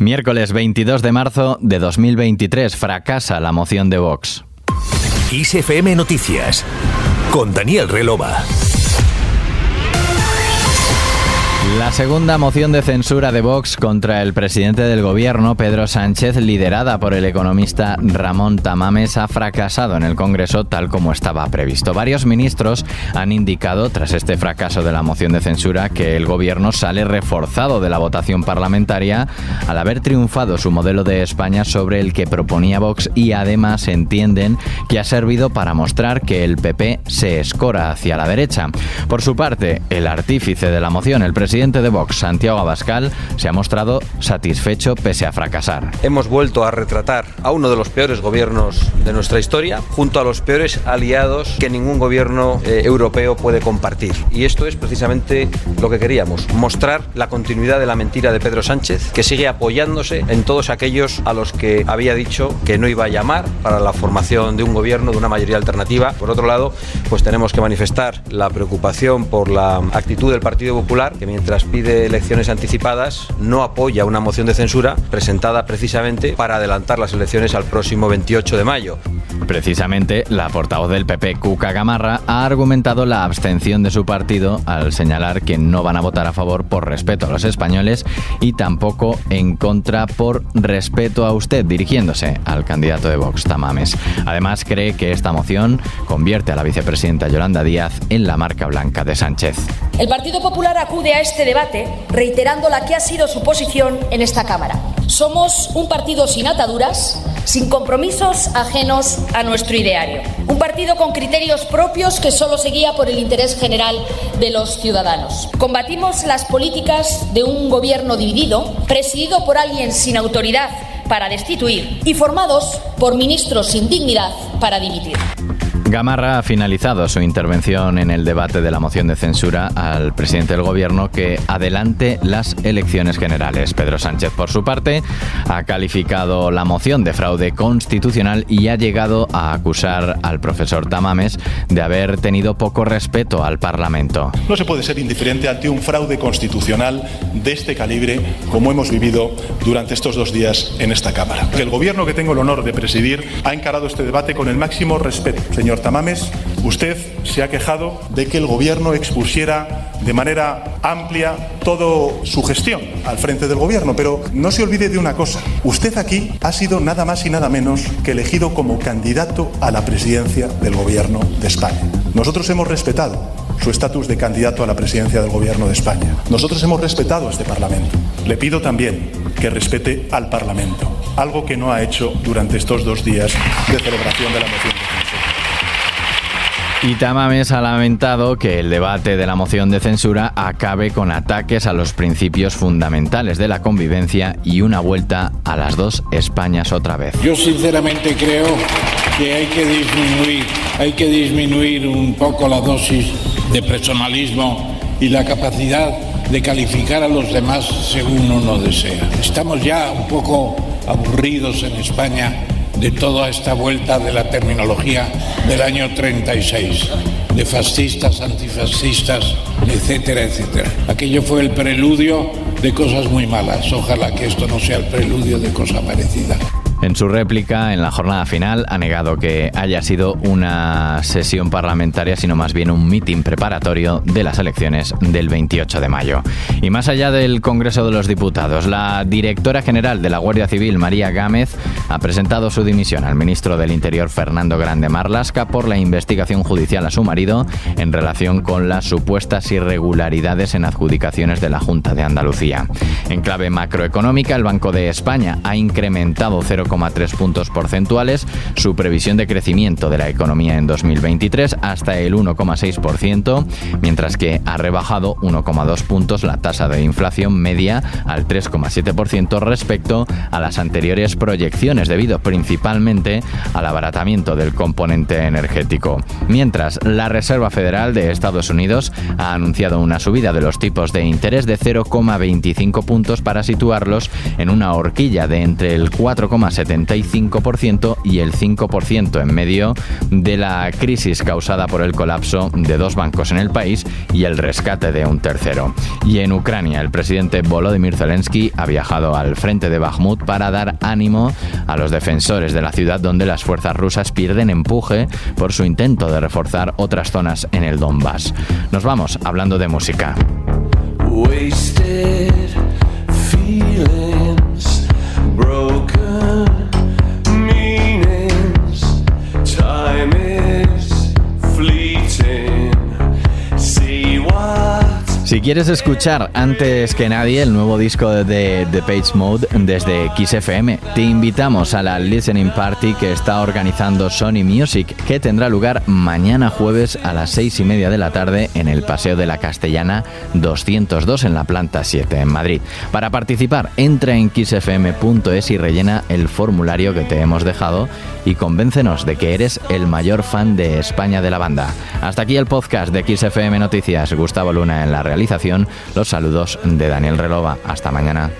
Miércoles 22 de marzo de 2023 fracasa la moción de Vox. ISFM Noticias con Daniel Relova. La segunda moción de censura de Vox contra el presidente del gobierno, Pedro Sánchez, liderada por el economista Ramón Tamames, ha fracasado en el Congreso tal como estaba previsto. Varios ministros han indicado, tras este fracaso de la moción de censura, que el gobierno sale reforzado de la votación parlamentaria al haber triunfado su modelo de España sobre el que proponía Vox y además entienden que ha servido para mostrar que el PP se escora hacia la derecha. Por su parte, el artífice de la moción, el presidente presidente de Vox, Santiago Abascal, se ha mostrado satisfecho pese a fracasar. Hemos vuelto a retratar a uno de los peores gobiernos de nuestra historia, junto a los peores aliados que ningún gobierno eh, europeo puede compartir. Y esto es precisamente lo que queríamos, mostrar la continuidad de la mentira de Pedro Sánchez, que sigue apoyándose en todos aquellos a los que había dicho que no iba a llamar para la formación de un gobierno, de una mayoría alternativa. Por otro lado, pues tenemos que manifestar la preocupación por la actitud del Partido Popular, que mientras mientras pide elecciones anticipadas, no apoya una moción de censura presentada precisamente para adelantar las elecciones al próximo 28 de mayo. Precisamente, la portavoz del PP, Cuca Gamarra, ha argumentado la abstención de su partido al señalar que no van a votar a favor por respeto a los españoles y tampoco en contra por respeto a usted, dirigiéndose al candidato de Vox, Tamames. Además, cree que esta moción convierte a la vicepresidenta Yolanda Díaz en la marca blanca de Sánchez. El Partido Popular acude a este debate reiterando la que ha sido su posición en esta Cámara. Somos un partido sin ataduras, sin compromisos ajenos a nuestro ideario. Un partido con criterios propios que solo se guía por el interés general de los ciudadanos. Combatimos las políticas de un gobierno dividido, presidido por alguien sin autoridad para destituir y formados por ministros sin dignidad para dimitir. Gamarra ha finalizado su intervención en el debate de la moción de censura al presidente del gobierno que adelante las elecciones generales. Pedro Sánchez, por su parte, ha calificado la moción de fraude constitucional y ha llegado a acusar al profesor Tamames de haber tenido poco respeto al Parlamento. No se puede ser indiferente ante un fraude constitucional de este calibre como hemos vivido durante estos dos días en esta Cámara. El gobierno que tengo el honor de presidir ha encarado este debate con el máximo respeto. Señor Tamames, usted se ha quejado de que el Gobierno expusiera de manera amplia toda su gestión al frente del Gobierno, pero no se olvide de una cosa. Usted aquí ha sido nada más y nada menos que elegido como candidato a la presidencia del Gobierno de España. Nosotros hemos respetado su estatus de candidato a la presidencia del Gobierno de España. Nosotros hemos respetado a este Parlamento. Le pido también que respete al Parlamento, algo que no ha hecho durante estos dos días de celebración de la moción de y Tamames ha lamentado que el debate de la moción de censura acabe con ataques a los principios fundamentales de la convivencia y una vuelta a las dos Españas otra vez. Yo sinceramente creo que hay que disminuir, hay que disminuir un poco la dosis de personalismo y la capacidad de calificar a los demás según uno desea. Estamos ya un poco aburridos en España de toda esta vuelta de la terminología del año 36, de fascistas, antifascistas, etcétera, etcétera. Aquello fue el preludio de cosas muy malas. Ojalá que esto no sea el preludio de cosa parecida. En su réplica, en la jornada final, ha negado que haya sido una sesión parlamentaria, sino más bien un mitin preparatorio de las elecciones del 28 de mayo. Y más allá del Congreso de los Diputados, la directora general de la Guardia Civil, María Gámez, ha presentado su dimisión al ministro del Interior, Fernando Grande Marlasca, por la investigación judicial a su marido en relación con las supuestas irregularidades en adjudicaciones de la Junta de Andalucía. En clave macroeconómica, el Banco de España ha incrementado 0, 0,3 puntos porcentuales su previsión de crecimiento de la economía en 2023 hasta el 1,6%, mientras que ha rebajado 1,2 puntos la tasa de inflación media al 3,7% respecto a las anteriores proyecciones debido principalmente al abaratamiento del componente energético. Mientras, la Reserva Federal de Estados Unidos ha anunciado una subida de los tipos de interés de 0,25 puntos para situarlos en una horquilla de entre el 4,6 75% y el 5% en medio de la crisis causada por el colapso de dos bancos en el país y el rescate de un tercero. Y en Ucrania, el presidente Volodymyr Zelensky ha viajado al frente de Bakhmut para dar ánimo a los defensores de la ciudad donde las fuerzas rusas pierden empuje por su intento de reforzar otras zonas en el Donbass. Nos vamos hablando de música. Si quieres escuchar antes que nadie el nuevo disco de The Page Mode desde XFM, te invitamos a la Listening Party que está organizando Sony Music, que tendrá lugar mañana jueves a las seis y media de la tarde en el Paseo de la Castellana 202 en la planta 7 en Madrid. Para participar, entra en xfm.es y rellena el formulario que te hemos dejado y convéncenos de que eres el mayor fan de España de la banda. Hasta aquí el podcast de XFM Noticias. Gustavo Luna en la realidad los saludos de Daniel Relova. Hasta mañana.